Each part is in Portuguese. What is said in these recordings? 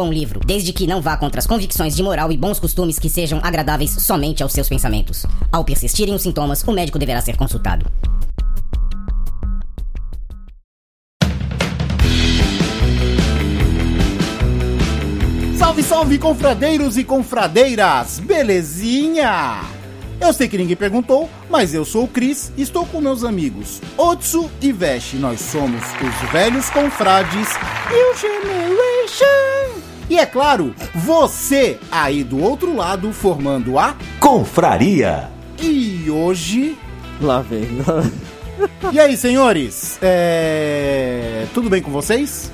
bom livro, desde que não vá contra as convicções de moral e bons costumes que sejam agradáveis somente aos seus pensamentos. Ao persistirem os sintomas, o médico deverá ser consultado. Salve, salve, confradeiros e confradeiras! Belezinha? Eu sei que ninguém perguntou, mas eu sou o Cris e estou com meus amigos Otsu e Vesh. Nós somos os velhos confrades e o Generation. E é claro, você aí do outro lado formando a Confraria. E hoje. Lá vem. Lá... E aí, senhores? É. Tudo bem com vocês?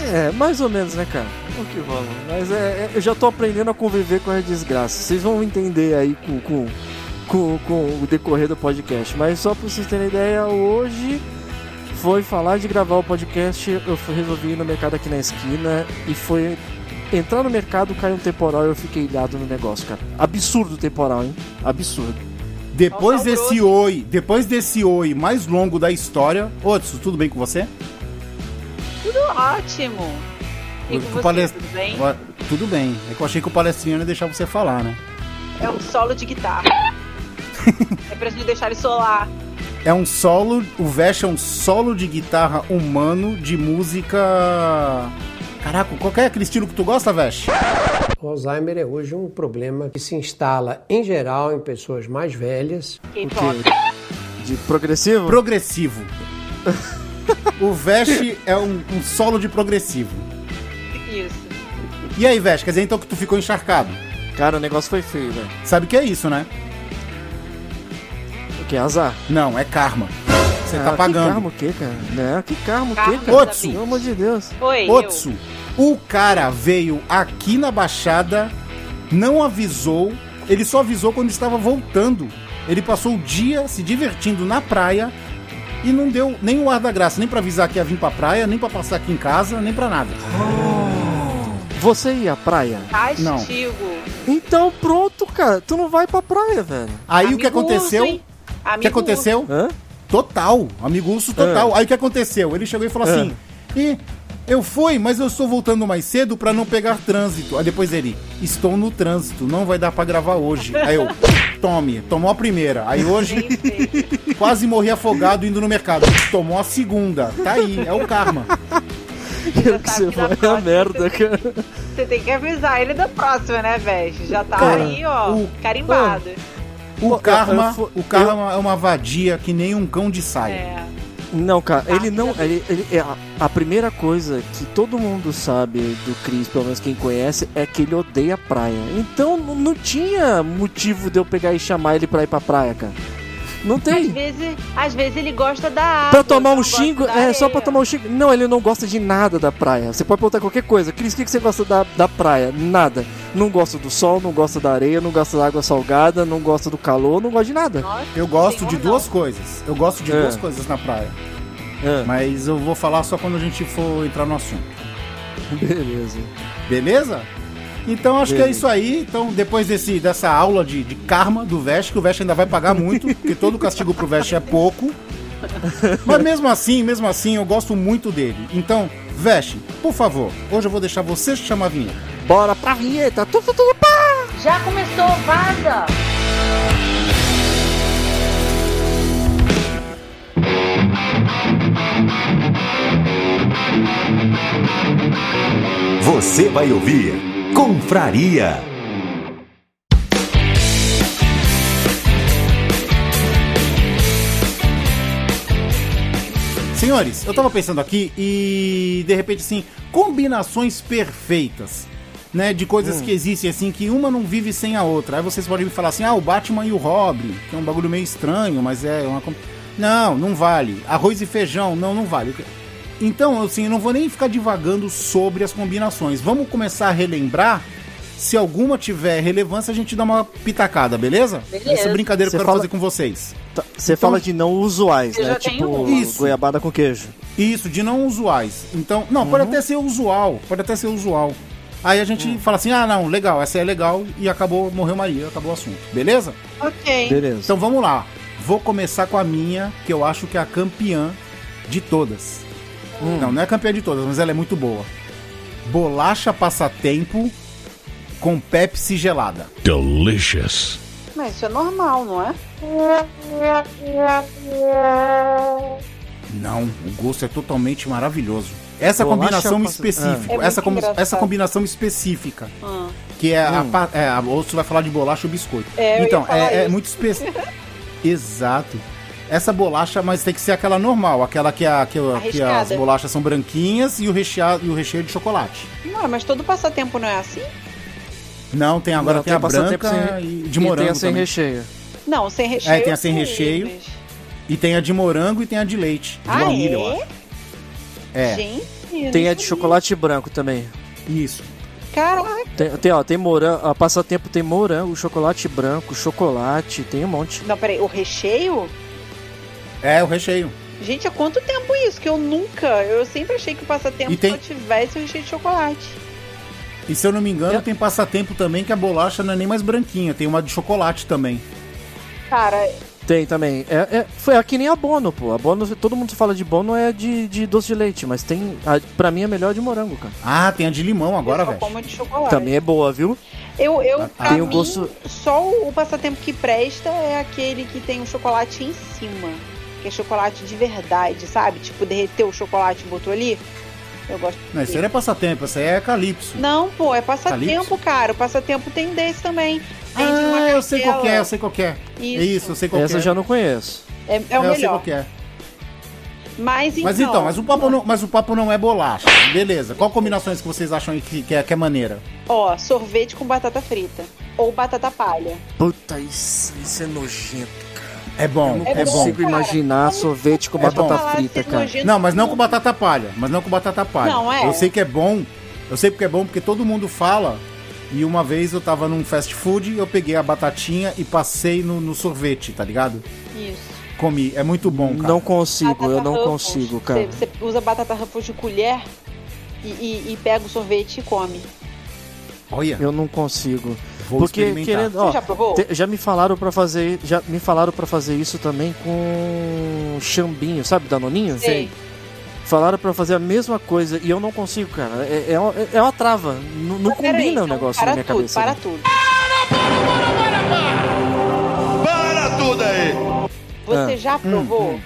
É, mais ou menos, né, cara? O que rola. Mas é, é, eu já tô aprendendo a conviver com a desgraça. Vocês vão entender aí com, com, com, com o decorrer do podcast. Mas só pra vocês terem ideia, hoje foi falar de gravar o podcast. Eu fui, resolvi ir no mercado aqui na esquina e foi entrar no mercado, caiu um temporal e eu fiquei ilhado no negócio, cara. Absurdo o temporal, hein? Absurdo. Depois desse oi, depois desse oi mais longo da história, Otsu, tudo bem com você? Tudo ótimo. E com O você, palest- tudo bem? Tudo bem. É que eu achei que o palestrinho ia deixar você falar, né? É um solo de guitarra. é pra gente deixar ele solar. É um solo, o Vesh é um solo de guitarra humano de música. Caraca, qual que é aquele estilo que tu gosta, Vesh? O Alzheimer é hoje um problema que se instala, em geral, em pessoas mais velhas. K-pop. De progressivo? Progressivo. o Vesh é um, um solo de progressivo. Isso. E aí, Vesh, quer dizer então que tu ficou encharcado? Cara, o negócio foi feio, velho. Sabe o que é isso, né? O que? Azar? Não, é karma. Você Ah, tá Que pagando. karma o quê, cara? Não, que karma o quê, cara? Otsu. Pelo amor de Deus. Oi, Otsu, o cara veio aqui na Baixada, não avisou, ele só avisou quando estava voltando. Ele passou o dia se divertindo na praia e não deu nem o ar da graça, nem pra avisar que ia vir pra praia, nem pra passar aqui em casa, nem pra nada. Você ia à praia? eu. Não. Castigo. Então pronto, cara. Tu não vai pra praia, velho. Aí o que Amigo aconteceu? Hein? O que Amigo aconteceu? Hã? Total, amigo urso total. Aí o que aconteceu? Ele chegou e falou Ah. assim: e eu fui, mas eu estou voltando mais cedo pra não pegar trânsito. Aí depois ele, estou no trânsito, não vai dar pra gravar hoje. Aí eu, tome, tomou a primeira. Aí hoje quase morri afogado indo no mercado. Tomou a segunda. Tá aí, é o karma. Eu que você que na vai a merda, cara. Você tem que avisar ele da próxima, né, velho? Já tá Cara, aí, ó, o- carimbado. O Pô, karma, eu- eu- o karma é uma vadia que nem um cão de saia. É. Não, cara, Tá, ele não. Ele, ele- é a, a primeira coisa que todo mundo sabe do Chris, pelo menos quem conhece, é que ele odeia praia. Então não, não tinha motivo de eu pegar e chamar ele pra ir pra praia, cara. Não Às tem. vezes, às vezes ele gosta da água. Pra tomar um não xingo, é só pra tomar um xingo. Não, ele não gosta de nada da praia. Você pode perguntar qualquer coisa. Cris, o que, que você gosta da, da praia? Nada. Não gosta do sol, não gosta da areia, não gosta da água salgada, não gosta do calor, não gosta de nada. Nossa, Eu gosto de não. duas coisas. Eu gosto de É. duas coisas na praia. É, Mas eu vou falar só quando a gente for entrar no assunto. beleza. Beleza? Então acho que é isso aí. Então, depois desse, dessa aula de, de karma do Vest, que o Vest ainda vai pagar muito, porque todo castigo pro Vest é pouco. Mas mesmo assim, mesmo assim, eu gosto muito dele. Então, Vest, por favor, hoje eu vou deixar você chamar a vinheta. Bora pra vinheta. Tu, tu, tu, pá! Já começou, vaza! Você vai ouvir Confraria. Senhores, eu tava pensando aqui e de repente assim, combinações perfeitas. né, de coisas que existem assim, que uma não vive sem a outra. Aí vocês podem me falar assim, ah, o Batman e o Robin, que é um bagulho meio estranho, mas é uma... Não, não vale. Arroz e feijão, não, não vale. Então, assim, eu não vou nem ficar divagando sobre as combinações. Vamos começar a relembrar. Se alguma tiver relevância, a gente dá uma pitacada, beleza? Beleza. Essa brincadeira que eu quero fala- fazer com vocês. Tá, Você Então- fala de não usuais, né? Tipo. Isso. goiabada com queijo. Isso, de não usuais. Então, não, pode até ser usual, pode até ser usual. Aí a gente fala assim: ah, não, legal, essa é legal, e acabou, morreu Maria, acabou o assunto. Beleza? Ok. Beleza. Então vamos lá. Vou começar com a minha, que eu acho que é a campeã de todas. Não, não é campeã de todas, mas ela é muito boa. Bolacha passatempo com Pepsi gelada. Delicious. Mas isso é normal, não é? Não, o gosto é totalmente maravilhoso. Essa Bolacha combinação passa- específica, Ah. É essa, com- essa combinação específica, Ah. que é a, Hum. pa- é, a ou você vai falar de bolacha ou biscoito. É, então, é, é muito específico. Exato. Essa bolacha, mas tem que ser aquela normal, aquela que, a, que, a- que as bolachas são branquinhas e o, recheado, e o recheio é de chocolate. Não, mas todo passatempo não é assim? Não, tem agora Não, tem, a passatempo branca sem- e de e morango tem a sem também. recheio. Não, sem recheio. É, tem a eu sem recheio. mas- E tem a de morango e tem a de leite. De Ah, baunilha, eu é? acho. É, Gente, eu Tem a de chocolate branco também. isso. Caraca, Tem, tem, ó, tem morango, a passatempo tem morango, chocolate branco, chocolate, tem um monte. não, peraí, o recheio? É, o recheio. Gente, há quanto tempo isso? Que eu nunca, eu sempre achei que o passatempo tem- só tivesse o recheio de chocolate. E se eu não me engano, É. tem passatempo também que a bolacha não é nem mais branquinha, tem uma de chocolate também. Cara, Tem também. É, é, foi aqui nem a Bono, pô. A Bono, todo mundo fala de Bono é de, de doce de leite, mas tem. A, pra mim é melhor de morango, cara. Ah, tem a de limão agora, eu só velho. como de chocolate. Também é boa, viu? Eu, eu pra Tem o mim, gosto- só o passatempo que presta é aquele que tem o chocolate em cima. Que é chocolate de verdade, sabe? Tipo, derreteu o chocolate e botou ali. Eu gosto Não, isso aí não é passatempo, isso aí é calypso. Não, pô, é passatempo, Calypso? cara. O passatempo tem desse também. Tem Ah, eu sei qual que é, eu sei qual que é. Isso. É isso, eu sei qual Essa que é. eu já não conheço. É, é o É, eu sei melhor. qual que é. Mas então. Mas então, mas o papo não, mas o papo não é bolacha. Beleza. Qual combinações que vocês acham aí que, que, é, que é maneira? Ó, sorvete com batata frita. Ou batata palha. Puta, isso, isso é nojento. É bom, Eu não é bom. consigo cara. imaginar sorvete com É batata bom. Frita, cara. Não, mas não com batata palha. Mas não com batata palha. Não, é. Eu sei que é bom. Eu sei porque é bom, porque todo mundo fala. E uma vez eu tava num fast food, eu peguei a batatinha e passei no, no sorvete, tá ligado? Isso. Comi. É muito bom, cara. Não consigo, eu não Ruffles. consigo, cara. Você, você usa batata Ruffles de colher e, e- e pega o sorvete e come. Olha, Eu não consigo. Vou Porque experimentar. querendo, Você ó, já provou? te- já me falaram pra fazer, já me falaram para fazer isso também com chambinho, sabe, danoninho? Sei. Falaram pra fazer a mesma coisa e eu não consigo, cara. É, é, uma- é uma trava. N- não combina o então, negócio para na minha tudo, cabeça. Para né? tudo. Para tudo aí! Você Ah, já provou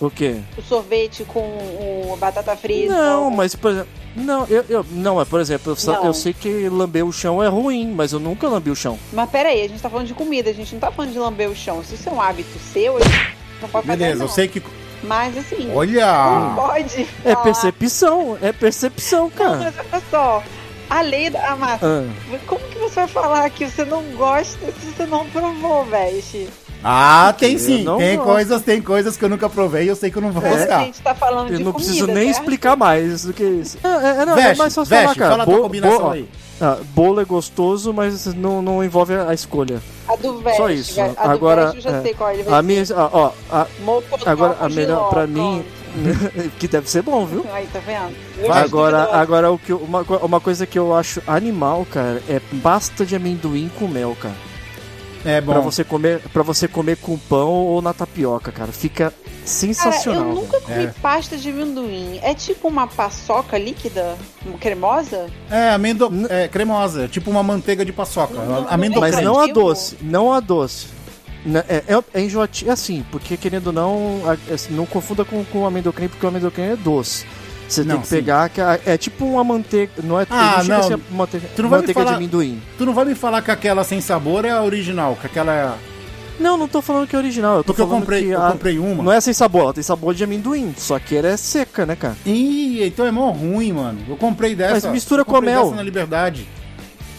O quê? o sorvete com o batata frita? Não, mas por exemplo. Não, eu, eu, não, mas por exemplo, eu, Não. eu sei que lamber o chão é ruim, mas eu nunca lambi o chão. Mas peraí, a gente tá falando de comida, a gente não tá falando de lamber o chão. Se isso é um hábito seu, a gente não pode fazer Beleza, não. eu sei que. Mas assim, não Olha! pode É falar. percepção, é percepção, Não, cara. mas olha só, a lei da massa. Ah, Como que você vai falar que você não gosta se você não provou, veste? Ah, tem sim. Tem gosto. coisas, tem coisas que eu nunca provei e eu sei que eu não vou É. A gostar. gente tá falando eu de não comida, preciso nem certo? explicar mais do que isso. É, é, é, não, é Veste, mais fácil veste, falar, cara. fala a Bo- combinação bo- aí. ah, bolo é gostoso, mas não, não envolve a escolha. A do veste. Só isso. A do Agora, veste eu já é, sei qual ele vai A ser. minha, ó, a- agora a melhor pra mim, que deve ser bom, viu? Aí, tá vendo? Eu Agora, agora o que uma, uma coisa que eu acho animal, cara, é pasta de amendoim com mel, cara. É bom. Pra você comer, para você comer com pão ou na tapioca, cara. Fica Cara, sensacional. eu nunca comi É. pasta de amendoim. É tipo uma paçoca líquida, cremosa? É, amendo... é cremosa, é tipo uma manteiga de paçoca. Não, Amendo Mas não a Atrativo. doce, não a doce. Na- É, é, é enjoativo, assim, porque querendo ou não, assim, não confunda com, com o amendoim, porque o amendoim é doce. Você Não, tem que sim. pegar, que é, é tipo uma manteiga, não é Ah, não. ser manteiga, Tu não vai manteiga de falar- amendoim. Tu não vai me falar que aquela sem sabor é a original, que aquela Não, não tô falando que é original. Eu tô Porque eu falando comprei, que eu a- comprei uma. Não é sem sabor, ela tem sabor de amendoim. Só que ela é seca, né, cara? Ih, então é mó ruim, mano. Eu comprei dessa. Mas mistura com mel. na Liberdade.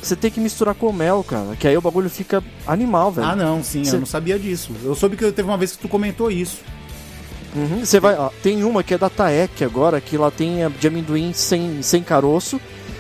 Você tem que misturar com mel, cara. Que aí o bagulho fica animal, velho. Ah, não, sim, Cê- eu não sabia disso. Eu soube que teve uma vez que tu comentou isso. Uhum. Você vai, ó, tem uma que é da Taek agora, que lá tem a de amendoim sem, sem caroço.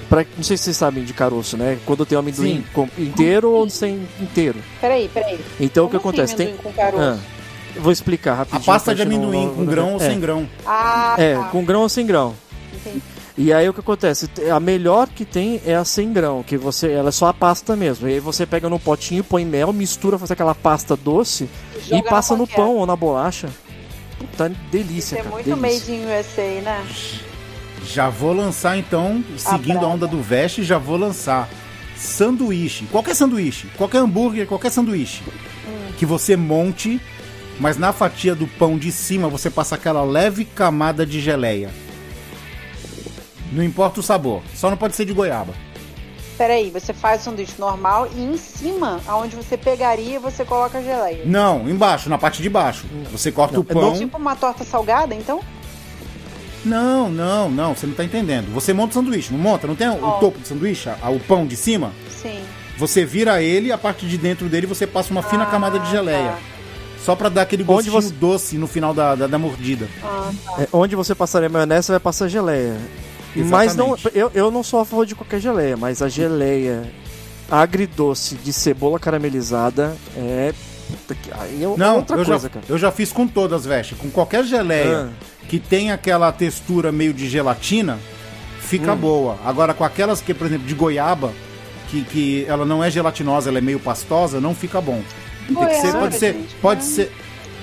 Pra, não sei se vocês sabem de caroço, né? Quando tem o amendoim com- inteiro ou sem inteiro. Peraí, peraí. Então o que Como assim acontece? Tem, amendoim com caroço? Ah, vou explicar A rapidinho. pasta de amendoim não- com não- grão ou é. sem grão. Ah, É, tá. com grão ou sem grão. Entendi. E aí o que acontece? A melhor que tem é a sem grão, que você, ela é só a pasta mesmo. E aí você pega no potinho, põe mel, mistura, faz aquela pasta doce Joga e passa no pão ou na bolacha. Puta Isso delícia, é cara. muito delícia. made in USA, né? Já vou lançar então, seguindo a brava. onda do veste, já vou lançar sanduíche. Qualquer sanduíche, qualquer hambúrguer, qualquer sanduíche. Hum. Que você monte, mas na fatia do pão de cima você passa aquela leve camada de geleia. Não importa o sabor, só não pode ser de goiaba. Peraí, você faz o sanduíche normal e em cima, aonde você pegaria, você coloca a geleia. Não, embaixo, na parte de baixo. Você corta o pão. Tipo uma torta salgada, então? Não, não, não, você não tá entendendo. Você monta o sanduíche, não monta? Não tem o Ó. topo do sanduíche, o pão de cima? Sim. Você vira ele, a parte de dentro dele você passa uma fina Ah, camada de geleia. tá. Só pra dar aquele gostinho você- doce no final da, da, da mordida. Ah, tá. É, onde você passaria maionese, você vai passar geleia. Mas não, Exatamente. eu, eu não sou a favor de qualquer geleia, mas a geleia agridoce de cebola caramelizada é. Aí é Não, outra eu, coisa, já, cara. eu já fiz com todas, veste. Com qualquer geleia Ah. que tem aquela textura meio de gelatina, fica Hum. boa. Agora, com aquelas que, por exemplo, de goiaba, que, que ela não é gelatinosa, ela é meio pastosa, não fica bom. Tem que ser, Goiaba, pode ser, gente, pode ser,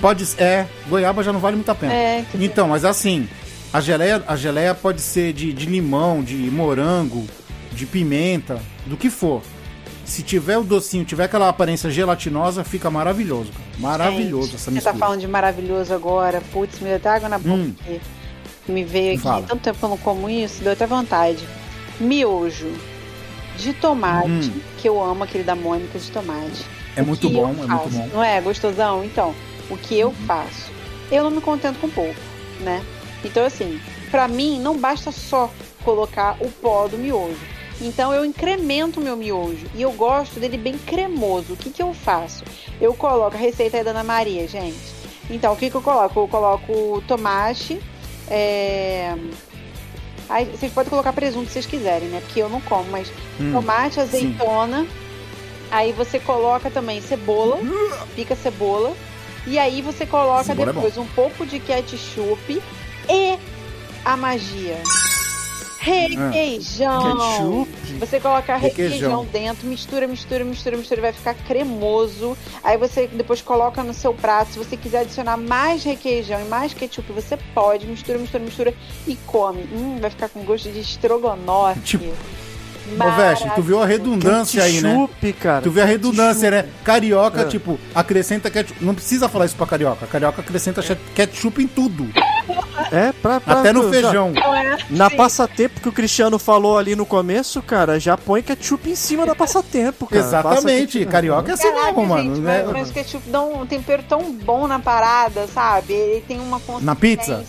pode ser, é, goiaba já não vale muito a pena. É. Então, mas assim, a geleia, a geleia pode ser de, de limão, de morango, de pimenta, do que for. Se tiver o docinho, tiver aquela aparência gelatinosa, fica maravilhoso, cara. Maravilhoso Gente, essa Você mistura. tá falando de maravilhoso agora. Putz, me deu até água na boca Hum. Me veio aqui. Fala. Tanto tempo que eu não como isso, deu até vontade. Miojo de tomate, Hum. que eu amo aquele da Mônica de tomate. É O muito bom, é muito bom. Uhum. Não é gostosão? Então, o que eu faço? Eu não me contento com pouco, né? Então, assim, pra mim, não basta só colocar o pó do miojo. Então, eu incremento o meu miojo. E eu gosto dele bem cremoso. O que, que eu faço? Eu coloco a receita aí da Ana Maria, gente. Então, o que, que eu coloco? Eu coloco tomate. É... Aí, vocês podem colocar presunto se vocês quiserem, né? Porque eu não como, mas Hum, tomate, azeitona. Aí você coloca também cebola, pica cebola. E aí você coloca Cebola é depois um pouco de ketchup e a magia. Requeijão. Ketchup? Você coloca requeijão. Requeijão. dentro, mistura, mistura, mistura, mistura, vai ficar cremoso. Aí você depois coloca no seu prato. Se você quiser adicionar mais requeijão e mais ketchup, você pode. Mistura, mistura, mistura e come. Hum, vai ficar com gosto de estrogonofe. Tipo, Ô, Veste, tu viu a redundância aí, né? Ketchup, cara. Tu viu a redundância, né? Carioca, É. tipo, acrescenta ketchup. Não precisa falar isso pra carioca. Carioca acrescenta ketchup em tudo. É, pra, pra- Até no já- feijão. É? Na Sim. passatempo que o Cristiano falou ali no começo, cara, já põe ketchup em cima da passatempo, cara. Exatamente. Passa Carioca é assim Caraca, mesmo, mano. gente, né? mas, mas o ketchup dá um tempero tão bom na parada, sabe? Ele tem uma consistência. Na pizza?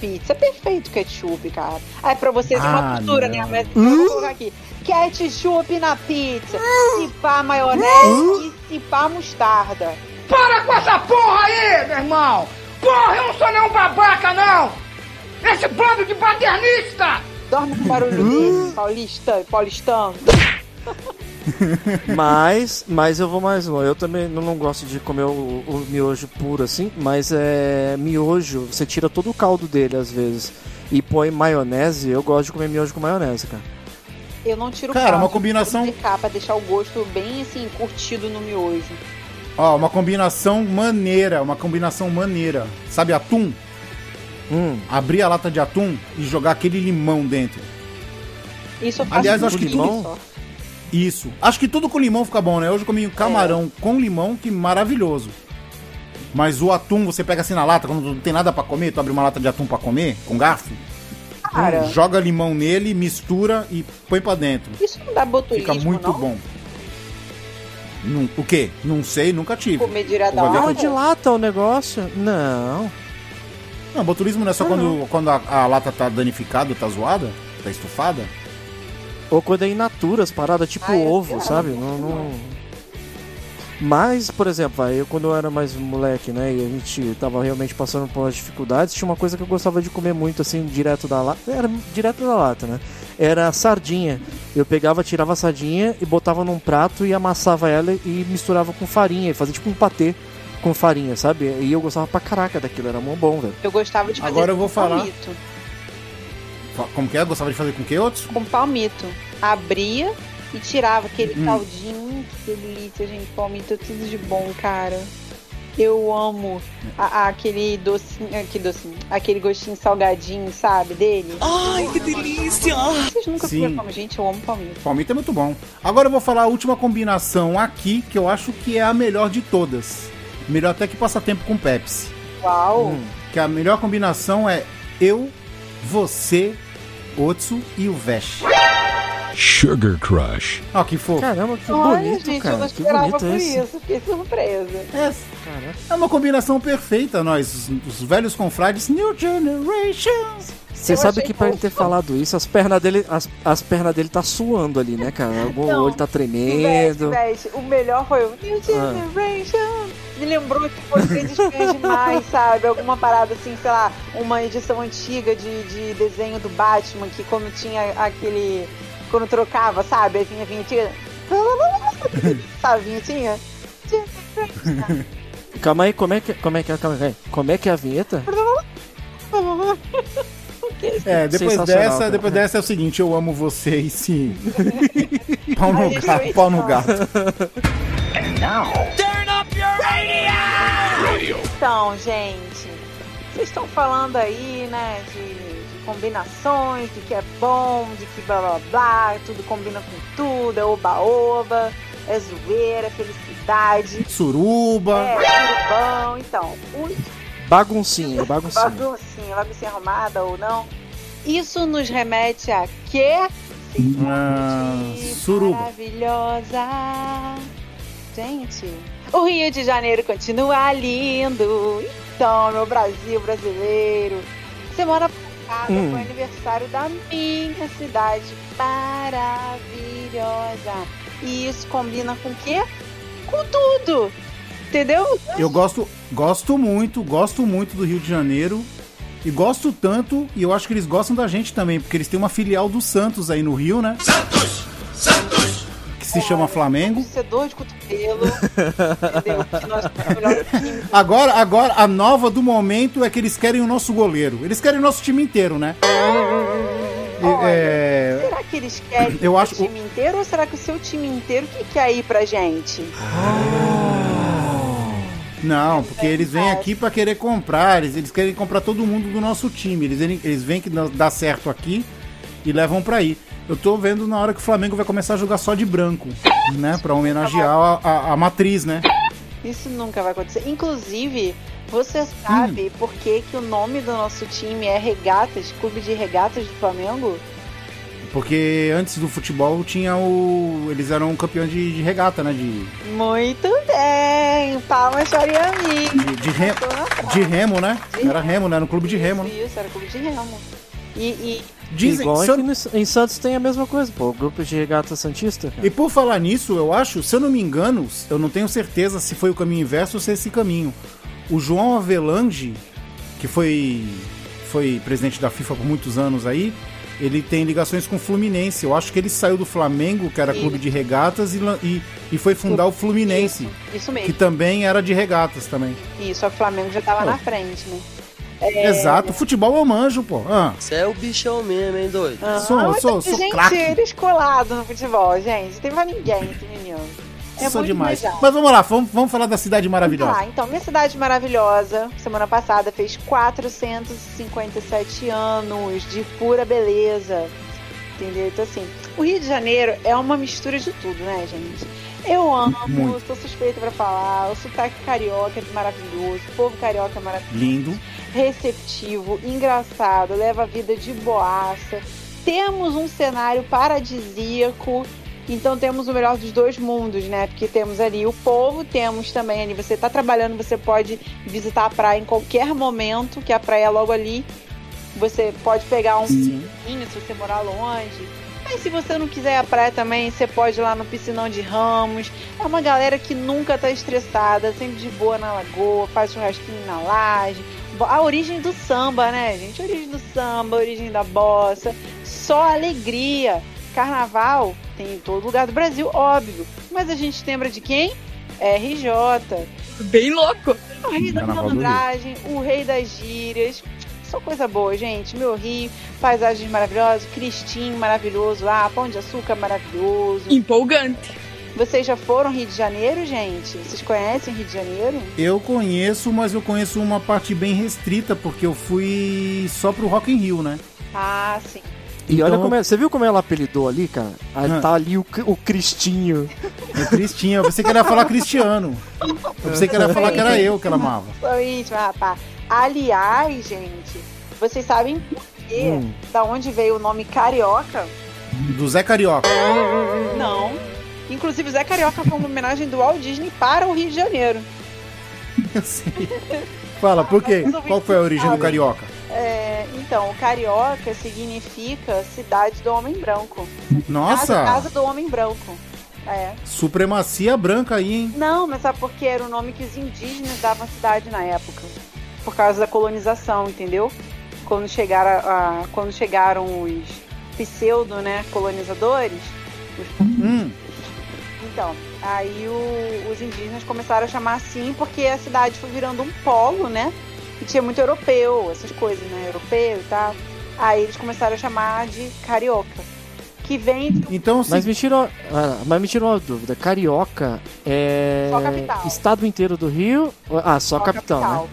Pizza, é perfeito ketchup, cara. Aí pra vocês é uma Ah, cultura, não. né? Mas eu vou colocar aqui. Ketchup na pizza, se pá maionese e se pá mostarda. Para com essa porra aí, meu irmão! Porra, eu não sou nenhum babaca, não! Esse bando de paternista! Dorme com barulho desse, paulista, paulistano. Mas, mas eu vou mais longe. Eu também não, não gosto de comer o, o miojo puro assim, mas é miojo, você tira todo o caldo dele às vezes e põe maionese. Eu gosto de comer miojo com maionese, cara. Eu não tiro Cara, caldo, uma combinação- eu pra deixar o gosto bem assim, curtido no miojo. Ó, uma combinação maneira, uma combinação maneira. Sabe atum? Hum, Abrir a lata de atum e jogar aquele limão dentro. Isso eu faço Aliás, acho que limão tudo- só. Isso. Acho que tudo com limão fica bom, né? Hoje eu comi um camarão É. com limão, que maravilhoso. Mas o atum, você pega assim na lata, quando não tem nada pra comer, tu abre uma lata de atum pra comer, com garfo, Cara, hum, joga limão nele, mistura e põe pra dentro. isso não dá botulismo, Fica muito não? bom. Não- o quê? Não sei, nunca tive. Comer direto da Ah, lata? de lata o negócio? Não. Não, botulismo não é só quando, quando a, a lata tá danificada, tá zoada, tá estufada. Ou quando é in natura, as paradas tipo Ah, é, ovo, cara, sabe? não Não. Mas, por exemplo, vai, eu quando eu era mais moleque, né, e a gente tava realmente passando por umas dificuldades, tinha uma coisa que eu gostava de comer muito, assim, direto da lata. Era direto da lata, né? Era sardinha. Eu pegava, tirava a sardinha e botava num prato e amassava ela e misturava com farinha, e fazia tipo um patê com farinha, sabe? E eu gostava pra caraca daquilo, era mó bom, velho. Eu gostava de fazer Agora eu vou falar. palmito. Como que é? Gostava de fazer com que outros? Com palmito. Abria e tirava aquele Hum. caldinho. Hum, Que delícia, gente. Palmito é tudo de bom, cara. Eu amo a- a- aquele docinho, que docinho, aquele gostinho salgadinho, sabe, dele. Ai, que delícia! Vocês nunca comeram palmito? Gente, eu amo palmito. Palmito é muito bom. Agora eu vou falar a última combinação aqui, que eu acho que é a melhor de todas. Melhor até que passatempo com Pepsi. Uau! Hum. Que a melhor combinação é eu, você, Otsu e o Vesh. Sugar Crush. Ó, que fofo. Caramba, que Olha, bonito, gente, eu cara. não Que esperava bonito por esse. isso. Fiquei surpresa. É, é uma combinação perfeita, nós, os, os velhos confrades New Generations. Você sabe que pra ele ter falado isso, as pernas dele, as, as pernas dele tá suando ali, né, cara? O Não. olho tá tremendo. Veste, veste. O melhor foi o New Generation. Me lembrou que foi Grandes Fãs demais, sabe? Alguma parada assim, sei lá, uma edição antiga de, de desenho do Batman, que quando tinha aquele. Quando trocava, sabe? Aí vinha a vinhetinha. sabe, a vinhetinha? Calma aí, como é que, como é que, calma aí, como é que é a vinheta? É, depois dessa, cara. depois dessa é o seguinte, eu amo vocês sim. pau no gato, pau no gato. Então, gente, vocês estão falando aí, né, de, de combinações, de que é bom, de que blá blá blá, tudo combina com tudo, é oba-oba, é zoeira, é felicidade, Suruba. é surubão. Então, os Baguncinha, baguncinha. baguncinha, baguncinha arrumada ou não, isso nos remete a quê? Ah, suruba. Maravilhosa. Gente, o Rio de Janeiro continua lindo. Então, meu Brasil brasileiro. Semana passada Hum. foi aniversário da minha cidade maravilhosa. E isso combina com o quê? Com tudo. Entendeu? Eu gosto, gosto muito, gosto muito do Rio de Janeiro. E gosto tanto, e eu acho que eles gostam da gente também, porque eles têm uma filial do Santos aí no Rio, né? Santos! Santos! Que se chama Flamengo. Isso é de cotovelo. entendeu? Agora, agora, a nova do momento é que eles querem o nosso goleiro. Eles querem o nosso time inteiro, né? Olha, é, Será que eles querem Eu o acho- time inteiro ou será que o seu time inteiro que quer ir pra gente? Não, porque eles vêm aqui pra querer comprar, eles, eles querem comprar todo mundo do nosso time. Eles, eles veem que dá- certo aqui e levam pra aí. Eu tô vendo na hora que o Flamengo vai começar a jogar só de branco, né? Pra homenagear a, a- a matriz, né? Isso nunca vai acontecer. Inclusive, você sabe Hum. por que, que o nome do nosso time é Regatas, Clube de Regatas do Flamengo? Porque antes do futebol tinha o. Eles eram campeões de, de regata, né? De, Muito bem! Palmas para mim! de, de, re- de remo, né? Era remo, né? No clube de remo, né? Isso, era Clube de Remo. E, e Dizem, Igual eu- no- em Santos tem a mesma coisa, pô. O grupo de regata Santista. cara. E por falar nisso, eu acho, se eu não me engano, eu não tenho certeza se foi o caminho inverso ou se é esse caminho. O João Avelange, que foi, foi presidente da FIFA por muitos anos aí, ele tem ligações com o Fluminense. Eu acho que ele saiu do Flamengo, que era Isso. clube de regatas, e, e, e foi fundar o Fluminense, isso, isso que mesmo. também era de regatas também. Isso, só que o Flamengo já tava Oh. na frente, né? Exato, futebol eu manjo, pô. Ah, Você é o bichão mesmo, hein, doido? Aham, Sou- mas, sou- sou gente, craque. eles colados no futebol, gente. Não tem pra ninguém esse menino. É muito demais. legal. Mas vamos lá, vamos, vamos falar da cidade maravilhosa. Ah, então, minha cidade maravilhosa, semana passada fez 457 anos de pura beleza. Entendeu? Então, assim, o Rio de Janeiro é uma mistura de tudo, né, gente? Eu amo, Muito. sou suspeita pra falar, o sotaque carioca é maravilhoso, o povo carioca é maravilhoso Lindo. receptivo, engraçado, leva a vida de boaça. Temos um cenário paradisíaco Então temos o melhor dos dois mundos, né? Porque temos ali o povo, temos também ali, você tá trabalhando, você pode visitar a praia em qualquer momento, que a praia é logo ali. Você pode pegar um piscininho se você morar longe. Mas se você não quiser ir à praia também, você pode ir lá no piscinão de Ramos. É uma galera que nunca tá estressada, sempre de boa na lagoa, faz churrasquinho na laje. A origem do samba, né, gente? A origem do samba, a origem da bossa. Só alegria. Carnaval tem em todo lugar do Brasil, óbvio. Mas a gente lembra de quem? RJ. Bem louco. O rei da malandragem, o rei das gírias. Só coisa boa, gente. Meu Rio, paisagens maravilhosas, Cristim maravilhoso lá, Pão de Açúcar maravilhoso. Empolgante. Vocês já foram ao Rio de Janeiro, gente? Vocês conhecem Rio de Janeiro? Eu conheço, mas eu conheço uma parte bem restrita, porque eu fui só pro Rock in Rio, né? Ah, sim. E Então- olha como é. Você viu como ela apelidou ali, cara? Aí Ah. tá ali o, o Cristinho. É Cristinha, eu pensei que falar Cristiano. Eu pensei que falar que era eu que ela amava. Sou íntima, rapaz. Aliás, gente, vocês sabem por quê? Hum. Da onde veio o nome Carioca? Do Zé Carioca. Não. Inclusive, o Zé Carioca foi uma homenagem do Walt Disney para o Rio de Janeiro. Eu sei. Fala, por quê? Qual foi a origem do Carioca? Então, o Carioca significa cidade do homem branco. Casa, Nossa! casa do homem branco. É. Supremacia branca aí, hein? Não, mas sabe por quê? Era o nome que os indígenas davam à cidade na época. Por causa da colonização, entendeu? Quando chegaram, a, quando chegaram os pseudo, né, colonizadores, os Hum, Então, aí o- os indígenas começaram a chamar assim porque a cidade foi virando um polo, né? E tinha muito europeu, essas coisas, né? Europeu e tal. Aí eles começaram a chamar de carioca. Que vem de então, Mas me tirou, ah, mas me tirou uma dúvida. Carioca é Só capital. estado inteiro do Rio? Ah, só, Só capital, capital. né?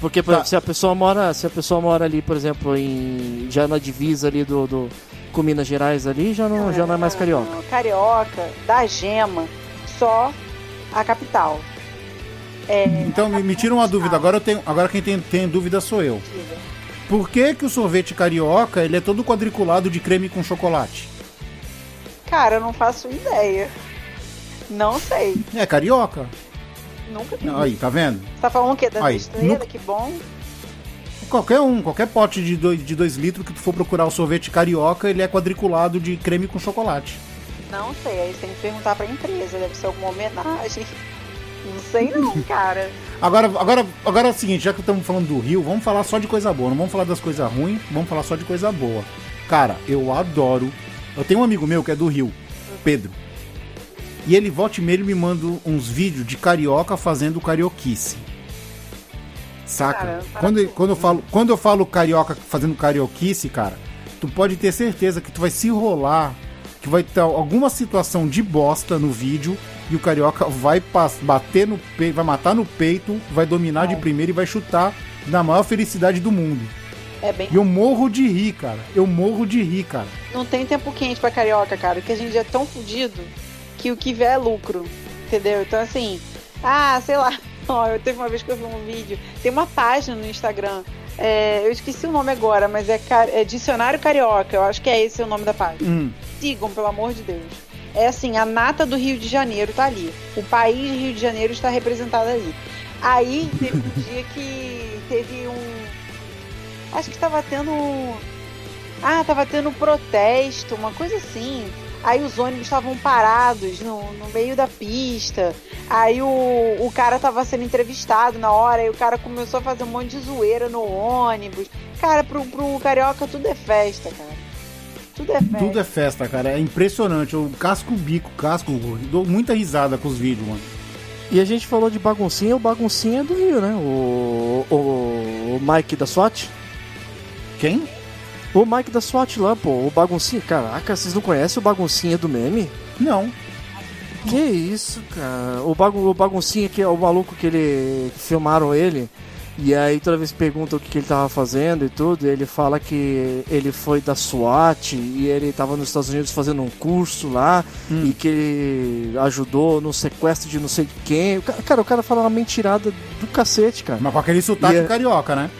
Porque por Tá. exemplo, se a pessoa mora, se a pessoa mora ali, por exemplo, em já na divisa ali do, do com Minas Gerais ali, já não, já não é mais carioca. Não, carioca, da gema, só a capital. É, então me, me tira uma dúvida. Agora, eu tenho, agora quem tem, tem dúvida sou eu. Por que, que o sorvete carioca ele é todo quadriculado de creme com chocolate? cara, eu não faço ideia. Não sei. É carioca. Nunca vi. Aí, tá vendo? Você tá falando o quê? Das Aí, estrelas? nunca- Que bom. Qualquer um, qualquer pote de 2 de dois litros que tu for procurar o sorvete carioca, ele é quadriculado de creme com chocolate. Não sei, aí você tem que perguntar pra empresa, deve ser alguma homenagem. Não sei não, cara. Agora, agora, agora é o seguinte, já que estamos falando do Rio, vamos falar só de coisa boa. Não vamos falar das coisas ruins, vamos falar só de coisa boa. Cara, eu adoro. Eu tenho um amigo meu que é do Rio, Pedro. E ele volta e meia ele me manda uns vídeos de carioca fazendo carioquice. Saca? Cara, quando, quando, eu falo, quando eu falo carioca fazendo carioquice, cara, tu pode ter certeza que tu vai se enrolar, que vai ter alguma situação de bosta no vídeo e o carioca vai bater no peito, vai matar no peito, vai dominar de primeira e vai chutar na maior felicidade do mundo. É bem. E eu morro de rir, cara. Eu morro de rir, cara. Não tem tempo quente pra carioca, cara, porque a gente é tão fudido que o que vier é lucro. Entendeu? Então assim, ah, sei lá. Ó, eu teve uma vez que eu vi um vídeo. Tem uma página no Instagram. é, eu esqueci o nome agora, mas é, é Dicionário Carioca. Eu acho que é esse o nome da página. Hum. Sigam, pelo amor de Deus. É assim, a nata do Rio de Janeiro tá ali. O país Rio de Janeiro está representado ali. Aí teve um dia que teve um. Acho que estava tendo. Ah, tava tendo um protesto, uma coisa assim. Aí os ônibus estavam parados no, no meio da pista. Aí o, o cara tava sendo entrevistado na hora. E o cara começou a fazer um monte de zoeira no ônibus. Cara, pro, pro carioca tudo é festa, cara. Tudo é festa. Tudo é festa, cara. É impressionante. Eu casco o bico, casco, dou muita risada com os vídeos, mano. E a gente falou de baguncinha, o baguncinha é do Rio, né? O, o, o Mike da SWAT. Quem? O Mike da SWAT lá, pô, o baguncinha. Caraca, vocês não conhecem o baguncinha do meme? Não. Que isso, cara? O, bagu, o baguncinha que é o maluco que ele. que filmaram ele. E aí toda vez pergunta o que, que ele tava fazendo e tudo, e ele fala que ele foi da SWAT e ele tava nos Estados Unidos fazendo um curso lá Hum. e que ele ajudou no sequestro de não sei de quem. Cara, o cara fala uma mentirada do cacete, cara. Mas com aquele sotaque E é- carioca, né?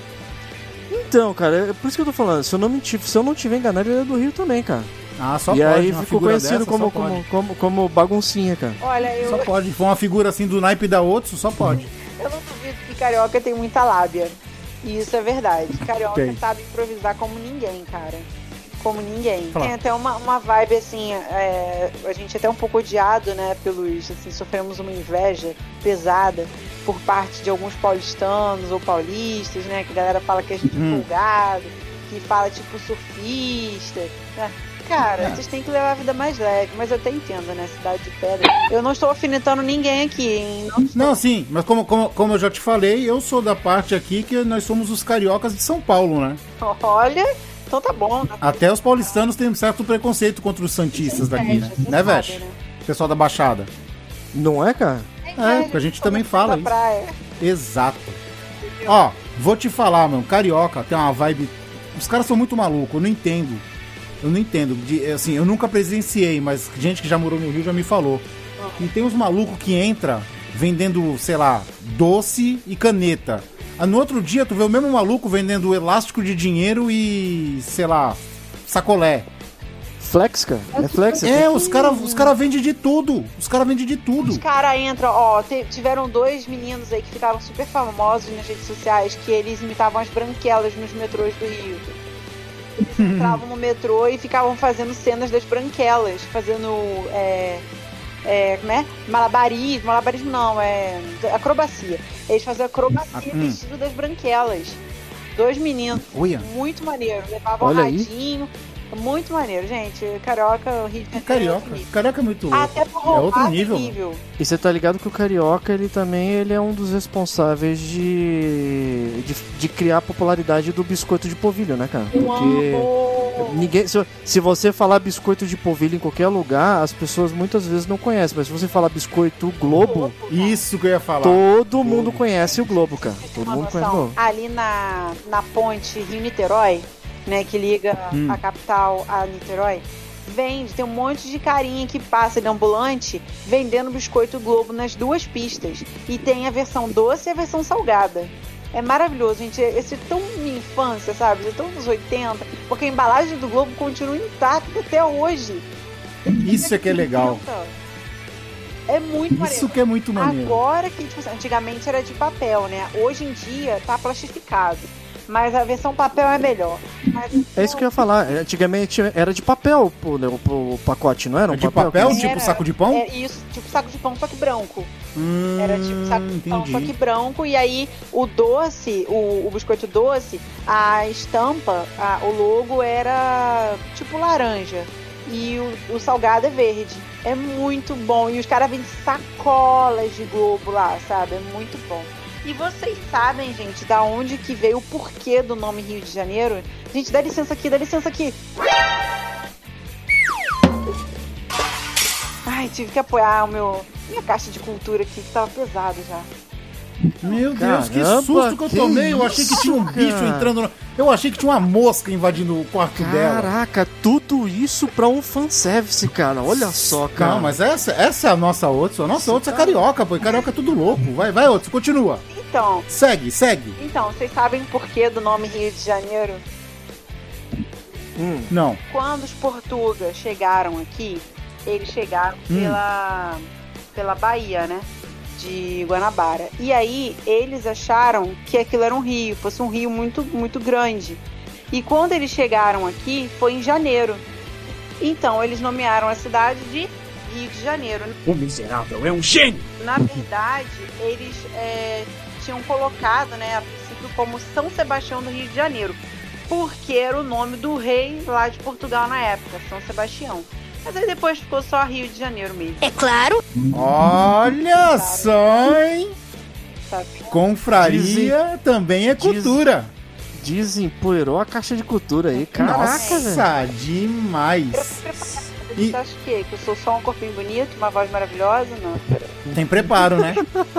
Então, cara, é por isso que eu tô falando, se eu não, me, ti- se eu não tiver enganado, ele é do Rio também, cara. Ah, só e pode. aí ficou conhecido dessa, como, como, como, como baguncinha, cara. Olha, eu, Só pode. For uma figura assim do naipe da outro, só pode. Eu não duvido que carioca tem muita lábia. E isso é verdade. Carioca Tem. sabe improvisar como ninguém, cara. Como ninguém. Fala. Tem até uma, uma vibe assim, é, a gente é até um pouco odiado, né, pelos, assim, sofremos uma inveja pesada por parte de alguns paulistanos ou paulistas, né, que a galera fala que a gente é Hum. folgado, que fala tipo surfista, né? Cara, É. vocês têm que levar a vida mais leve, mas eu até entendo, né? Cidade de pedra. Eu não estou alfinetando ninguém aqui, hein? Não estou. Não, sim, mas como, como, como eu já te falei, eu sou da parte aqui que nós somos os cariocas de São Paulo, né? Olha, então tá bom. né? Até os paulistanos têm um certo preconceito contra os santistas daqui, né? Você Né, sabe, Vesh? né? Pessoal da Baixada. Não é, cara? É, porque a gente também fala isso. praia. Exato. Ó, vou te falar, mano, carioca tem uma vibe. Os caras são muito malucos, eu não entendo. Eu não entendo. De- assim, eu nunca presenciei, mas gente que já morou no Rio já me falou. E tem uns malucos que entra vendendo, sei lá, doce e caneta. Aí no outro dia tu vê o mesmo maluco vendendo elástico de dinheiro e, sei lá, sacolé. Flex, cara. É flex. É, os caras os cara vendem de tudo. Os caras vendem de tudo. Os caras entram, ó, tiveram dois meninos aí que ficaram super famosos nas redes sociais, que eles imitavam as branquelas nos metrôs do Rio. Eles entravam no metrô e ficavam fazendo cenas das branquelas, fazendo é, é, como é? Malabarismo, malabarismo não, é acrobacia. Eles faziam acrobacia Ah, hum. vestido das branquelas. Dois meninos. Olha. Muito maneiro. Levavam Olha aí. radinho. Muito maneiro, gente. Carioca, Rio de Janeiro. é Carioca. nível. Carioca é muito louco. Até por É outro roubar nível. nível. E você tá ligado que o Carioca, ele também ele é um dos responsáveis de, de, de criar a popularidade do biscoito de polvilho, né, cara? Porque ninguém, se, se você falar biscoito de polvilho em qualquer lugar, as pessoas muitas vezes não conhecem. Mas se você falar biscoito Globo, Isso que eu ia falar. todo mundo conhece o Globo, cara. Todo mundo conhece o noção, Globo. ali na, na ponte Rio-Niterói, né, que liga Hum. a capital a Niterói, vende, tem um monte de carinha que passa de ambulante vendendo biscoito Globo nas duas pistas. E tem a versão doce e a versão salgada. É maravilhoso, gente. Esse é tão minha infância, sabe? É tão dos 80. Porque a embalagem do Globo continua intacta até hoje. Isso é que é legal. É muito maneiro. Isso que é muito maneiro. Agora que, tipo, assim, antigamente era de papel, né? Hoje em dia tá plastificado. Mas a versão papel é melhor. Mas, É isso que eu ia falar. Antigamente era de papel pô, né, o, o pacote, não era? Um É de papel, que- tipo Era- saco de pão? É isso, tipo saco de pão, só que branco. Hum, Era tipo saco de pão, só que branco. E aí o doce, o, o biscoito doce, a estampa, a- o logo era tipo laranja. E o, o salgado é verde. É muito bom. E os caras vendem sacolas de Globo lá, sabe? É muito bom. E vocês sabem, gente, da onde que veio o porquê do nome Rio de Janeiro? Gente, dá licença aqui, dá licença aqui. Ai, tive que apoiar o meu minha caixa de cultura aqui que tava pesado já. Meu Deus, que susto que eu que tomei. Eu achei que tinha um bicho entrando. no- Eu achei que tinha uma mosca invadindo o quarto dela. Caraca, tudo isso pra um fanservice, cara. Olha só, cara. Não, mas essa, essa é a nossa outra. A nossa outra é carioca, pô. Carioca é tudo louco. Vai, vai, outro, continua. Então, Segue, segue. então, vocês sabem o porquê do nome Rio de Janeiro? Hum, Não. Quando os portugueses chegaram aqui, eles chegaram Hum. pela, pela Bahia, né? De Guanabara. E aí eles acharam que aquilo era um rio, fosse um rio muito, muito grande. E quando eles chegaram aqui, foi em janeiro. Então eles nomearam a cidade de Rio de Janeiro. O miserável é um gênio! Na verdade, eles é, tinham colocado, né, a princípio, como São Sebastião do Rio de Janeiro, porque era o nome do rei lá de Portugal na época, São Sebastião. Mas aí depois ficou só Rio de Janeiro mesmo. É claro. Olha só, hein? Sabe? Confraria também é cultura. desempoeirou a caixa de cultura aí. Caraca, velho. Nossa, E- Você acha que, que eu sou só um corpinho bonito, uma voz maravilhosa? Não. Tem preparo, né?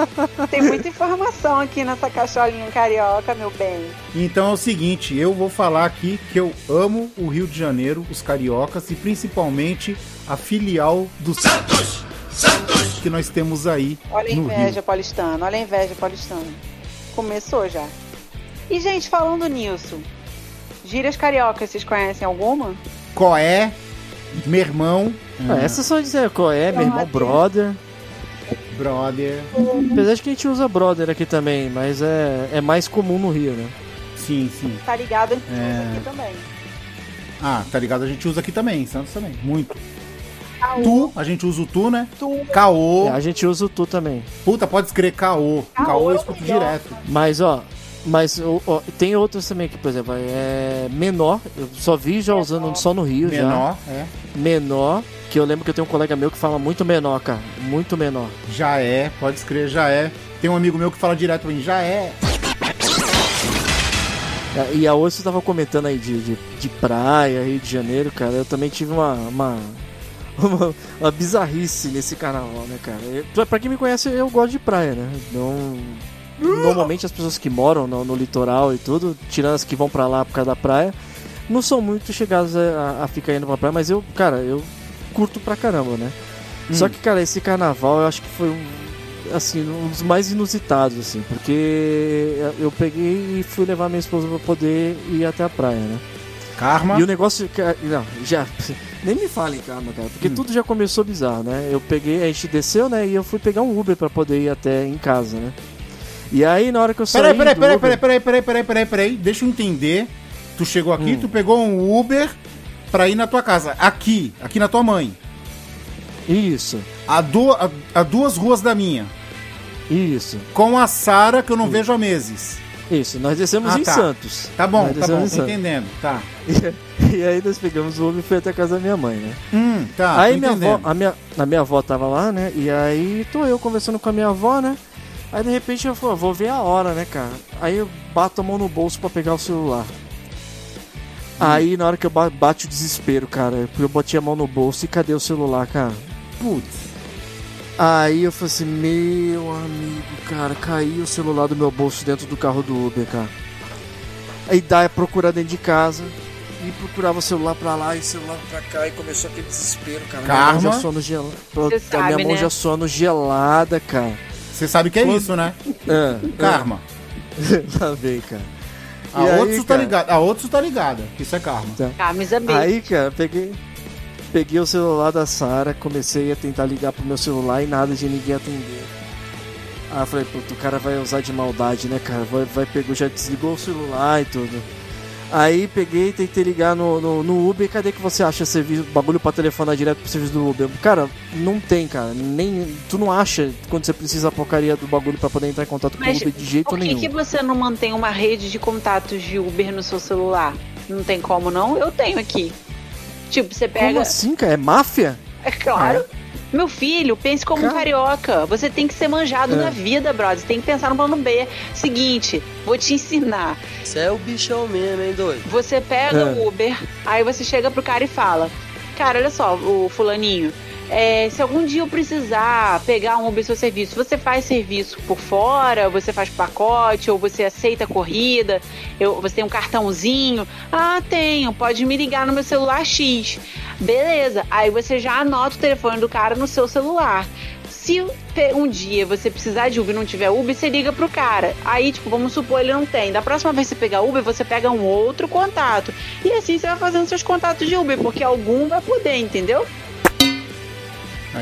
Tem muita informação aqui nessa caixolinha carioca, meu bem. Então é o seguinte, eu vou falar aqui que eu amo o Rio de Janeiro, os cariocas e principalmente a filial do Santos, Santos que nós temos aí Olha a inveja Rio. paulistana, olha a inveja paulistana. Começou já. E, gente, falando nisso, gírias cariocas, vocês conhecem alguma? Qual é? Meu irmão. Ah, essas só dizer qual é, meu irmão, brother. Brother. Apesar de que a gente usa brother aqui também, mas é, é mais comum no Rio, né? Sim, sim. Tá ligado? A gente usa É. aqui também. Ah, tá ligado? A gente usa aqui também, em Santos também. Muito. Tu, a gente usa o tu, né? Caô. É, a gente usa o tu também. Puta, pode escrever caô. Caô eu escuto direto. Mas, ó, mas tem outros também aqui, por exemplo, é menor, eu só vi já usando só no Rio Menor, já. é. Menor, que eu lembro que eu tenho um colega meu que fala muito menor, cara. Muito menor. Já é, pode escrever, já é. Tem um amigo meu que fala direto pra mim, já é. É, E a hoje você tava comentando aí de, de, de praia, Rio de Janeiro, cara. Eu também tive uma, uma, uma, uma bizarrice nesse carnaval, né, cara? Eu, pra- quem me conhece, eu gosto de praia, né? Não, normalmente as pessoas que moram no, no litoral e tudo, tirando as que vão pra lá por causa da praia, não são muito chegadas a, a ficar indo pra praia, mas eu, cara, eu curto pra caramba, né? Só que, cara, esse carnaval eu acho que foi um, assim, um dos mais inusitados, assim, porque eu peguei e fui levar minha esposa pra poder ir até a praia, né? Karma. E o negócio. ca- Não, já. Nem me fale, calma, cara, porque tudo já começou bizarro, né? Eu peguei, a gente desceu, né? E eu fui pegar um Uber pra poder ir até em casa, né? E aí, na hora que eu saí. Peraí, peraí, peraí, Uber- peraí, peraí, peraí, peraí, peraí, peraí. Deixa eu entender. Tu chegou aqui, Hum. tu pegou um Uber pra ir na tua casa. Aqui, aqui na tua mãe. Isso. A, du a, a duas ruas da minha. Isso. Com a Sara, que eu não vejo há meses. Isso, nós descemos Ah, em tá. Santos. Tá bom, tá bom, entendendo. Tá. E aí nós pegamos o Uber e foi até a casa da minha mãe, né? Hum, tá. aí minha avó, a minha, a minha avó tava lá, né? E aí tô eu conversando com a minha avó, né? Aí de repente eu falo, vou ver a hora, né, cara? Aí eu bato a mão no bolso pra pegar o celular. Aí na hora que eu ba- bate o desespero, cara, porque eu botei a mão no bolso e cadê o celular, cara? Putz. Aí eu falei assim, meu amigo, cara, caiu o celular do meu bolso dentro do carro do Uber, cara. Aí dá é procurar dentro de casa e procurava o celular pra lá e o celular pra cá e começou aquele desespero, cara. Minha mão Karma. já sono gelada. Minha mão né? já sono gelada, cara. Você sabe que é Quando- isso, né? Ah, Karma. ah. Lá vem, cara. A E aí, outros tá ligado. A outros tá ligada. que Isso é karma. Camisa B. Aí, cara, peguei, peguei o celular da Sara, comecei a tentar ligar pro meu celular e nada de ninguém atender. Aí eu falei, puto, o cara vai usar de maldade, né, cara? Vai, vai pegou, já desligou o celular e tudo. Aí peguei, tentei ligar no, no, no Uber, cadê que você acha serviço, bagulho pra telefonar direto pro serviço do Uber? Cara, não tem, cara. Nem, tu não acha quando você precisa a porcaria do bagulho pra poder entrar em contato com o Mas Uber de jeito por que, nenhum. que você não mantém uma rede de contatos de Uber no seu celular? Não tem como, não? Eu tenho aqui. Tipo, você pega. Como assim, cara? É máfia? É claro. Meu filho, pense como um carioca. Você tem que ser manjado É. na vida, brother. Você tem que pensar no plano B. Seguinte, vou te ensinar. Você é o bichão mesmo, hein, doido? Você pega É. o Uber, aí você chega pro cara e fala: Cara, olha só, o fulaninho. É, se algum dia eu precisar pegar um Uber seu serviço, você faz serviço por fora, você faz pacote, ou você aceita corrida, eu, você tem um cartãozinho? Ah, tenho, pode me ligar no meu celular X. Beleza, aí você já anota o telefone do cara no seu celular. Se um dia você precisar de Uber e não tiver Uber, você liga pro cara. Aí, tipo, vamos supor, ele não tem. Da próxima vez que você pegar Uber, você pega um outro contato. E assim você vai fazendo seus contatos de Uber, porque algum vai poder, entendeu?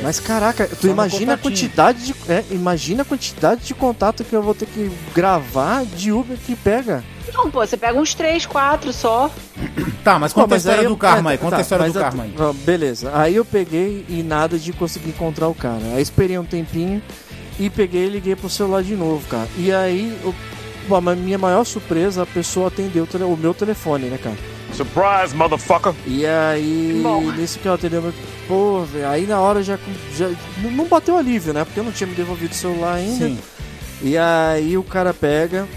Mas caraca, tu Só imagina a quantidade de. É, imagina a quantidade de contato que eu vou ter que gravar de Uber que pega. Não, pô, você pega uns três, quatro só. Tá, mas Pô, conta a mas história aí do eu- karma é, aí. Conta tá, a história do a- karma aí. Beleza, aí eu peguei e nada de conseguir encontrar o cara. Aí esperei um tempinho e peguei e liguei pro celular de novo, cara. E aí, o- pô, a minha maior surpresa, a pessoa atendeu o tele- o meu telefone, né, cara? Surprise, motherfucker! E aí, nisso que eu atendeu, meu- pô, velho, aí na hora já, já não- bateu alívio, né? Porque eu não tinha me devolvido o celular ainda. Sim. E aí o cara pega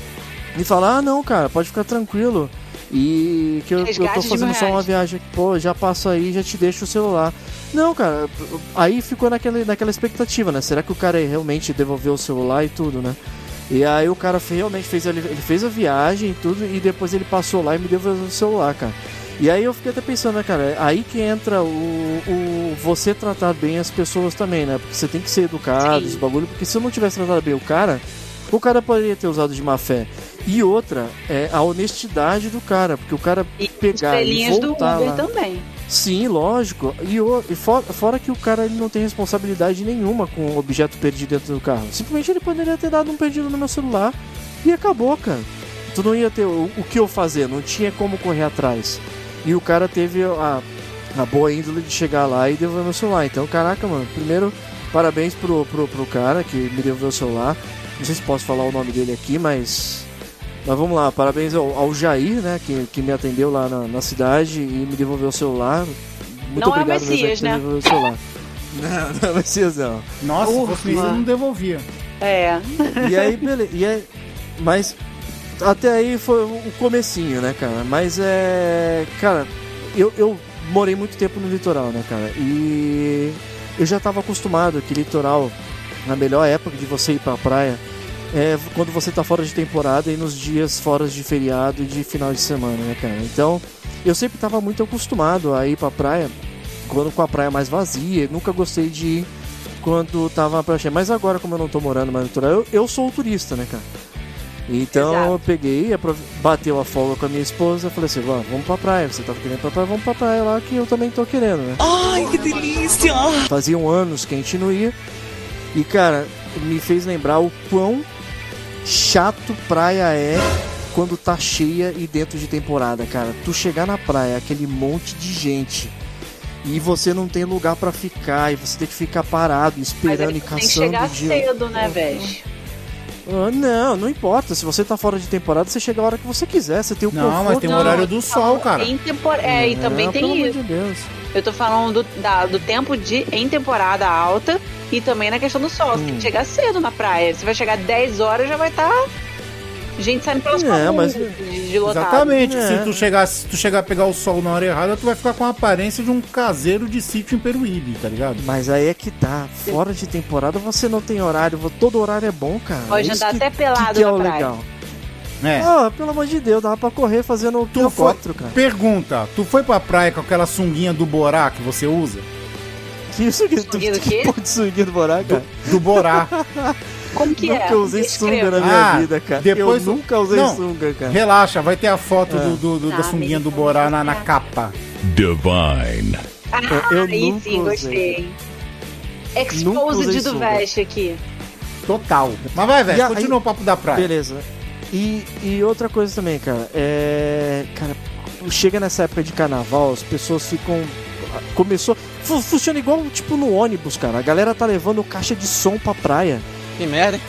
e fala: Ah, não, cara, pode ficar tranquilo. E que eu, eu tô fazendo só uma viagem aqui, pô, já passo aí, já te deixo o celular. Não, cara, aí ficou naquela, naquela expectativa, né? Será que o cara realmente devolveu o celular e tudo, né? E aí o cara realmente fez, a- ele fez a viagem e tudo, e depois ele passou lá e me devolveu o celular, cara. E aí eu fiquei até pensando, né, cara, aí que entra o, o você tratar bem as pessoas também, né? Porque você tem que ser educado, Sim. esse bagulho, porque se eu não tivesse tratado bem o cara, O cara poderia ter usado de má fé. E outra é a honestidade do cara, porque o cara pegar e Estrelinhas do voltar Uber lá. também. Sim, lógico. E, o, e fora, fora que o cara ele não tem responsabilidade nenhuma com o objeto perdido dentro do carro. Simplesmente ele poderia ter dado um perdido no meu celular e acabou, cara. Tu não ia ter o, o que eu fazer, não tinha como correr atrás. E o cara teve a, a boa índole de chegar lá e devolver meu celular. Então, caraca, mano, primeiro, parabéns pro, pro, pro cara que me devolveu o celular. Não sei se posso falar o nome dele aqui, mas. Mas vamos lá, parabéns ao, ao Jair, né, que, que me atendeu lá na, na cidade e me devolveu o celular. Muito Não é o obrigado mesmo Messias, me né? devolveu o celular. Não, não é o Messias não. Nossa, se Ufa. fosse isso, eu não devolvia. É. E aí, beleza. E aí, mas até aí foi o comecinho, né, cara? Mas é. Cara, eu, eu morei muito tempo no litoral, né, cara? E eu já tava acostumado que litoral, na melhor época de você ir pra praia, é quando você tá fora de temporada e nos dias fora de feriado e de final de semana, né, cara? Então, eu sempre tava muito acostumado a ir pra praia quando com a praia mais vazia. Nunca gostei de ir quando tava na praia cheia. Mas agora, como eu não tô morando mais no litoral, eu, eu sou o turista, né, cara? Então Exato. eu peguei, bateu a folga com a minha esposa, falei assim, "Vó, vamos pra praia, você tava querendo ir pra praia, vamos pra praia lá que eu também tô querendo, né? Ai, que delícia! Faziam anos que a gente não ia. E cara, me fez lembrar o quão chato praia é quando tá cheia e dentro de temporada, cara. Tu chegar na praia, aquele monte de gente. E você não tem lugar pra ficar, e você tem que ficar parado, Mas esperando e tu tem que caçando chegar de- cedo, né, velho? Ah, não, não importa. Se você tá fora de temporada, você chega a hora que você quiser. Você tem o Não, mas conforto. tem o Não, horário do tô sol, cara. Em tempor... É, e também Ah, tem pelo amor isso. de Deus. Eu tô falando do, da- do tempo de em temporada alta e também na questão do sol. Você tem Hum. que chegar cedo na praia. Você vai chegar 10 horas já vai estar gente saindo pelas É, mas- de, de lotado. Exatamente. É. Se tu chegar, se tu chegar a pegar o sol na hora errada, tu vai ficar com a aparência de um caseiro de sítio em Peruíbe, tá ligado? Mas aí é que tá. Fora de temporada você não tem horário. Todo horário é bom, cara. Pode É andar que- até pelado que, que é na o praia. legal. É. Ah, pelo amor de Deus, dava pra correr fazendo Tu foi, helicóptero, cara. pergunta, tu foi pra praia com aquela sunguinha do Borá que você usa? Que que Sunguinha do quê? pode sunguinha do Borá, cara? Do Borá. Como que nunca é? usei Descreva. sunga na minha Ah, vida, cara. depois- Eu nunca usei Não, sunga, cara. Relaxa, vai ter a foto É. do, do- do- da Tá, sunguinha do. Borá na, na capa. Divine. Ah, Eu aí nunca sim, usei. gostei. Nunca usei Exposed do veste aqui. Total. Mas vai, velho, aí- continua o papo da praia. Beleza. E, e outra coisa também, cara, é. Cara, chega nessa época de carnaval, as pessoas ficam. Começou. fu- Funciona igual tipo no ônibus, cara. A galera tá levando caixa de som pra praia. Que merda, hein?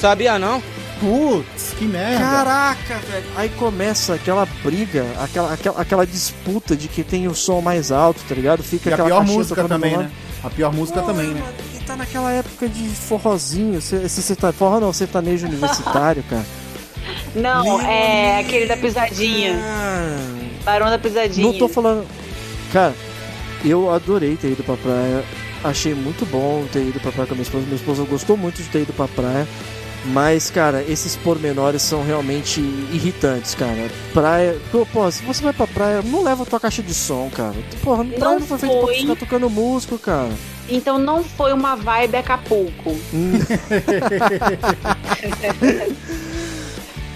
Sabia não? Putz, que merda. Caraca, velho. Aí começa aquela briga, aquela, aquela, aquela disputa de quem tem o som mais alto, tá ligado? Fica e a aquela pior caixinha música também, né? A pior música Pô, também, né? E tá naquela época de forrozinho, se, se, se tá, forró não, sertanejo universitário, cara. Não, é aquele da pisadinha. Ah, Barão da pisadinha. Não tô falando. Cara, eu adorei ter ido pra praia. Achei muito bom ter ido pra praia com a minha esposa. Minha esposa gostou muito de ter ido pra praia. Mas, cara, esses pormenores são realmente irritantes, cara. Praia. Pô, pô, se você vai pra praia, não leva tua caixa de som, cara. Porra, praia não, Não foi feito pra ficar tocando músico, cara. Então não foi uma vibe Acapulco.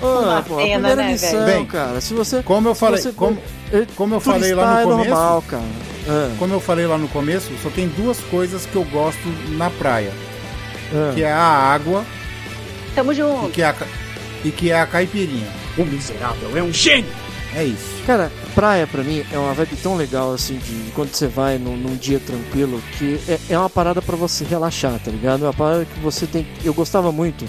Ah, pô, a pena, primeira né, velho? Bem, cara. Se você. Como eu falei, você- como, como eu falei lá no é começo, normal, cara. Ah, como eu falei lá no começo, só tem duas coisas que eu gosto na praia, ah. que é a água Tamo e junto. que é a, e que é a caipirinha. O miserável é um gênio! É isso. Cara, praia pra mim é uma vibe tão legal assim de quando você vai num, num dia tranquilo que é, é uma parada pra você relaxar, tá ligado? É uma parada que você tem. Eu gostava muito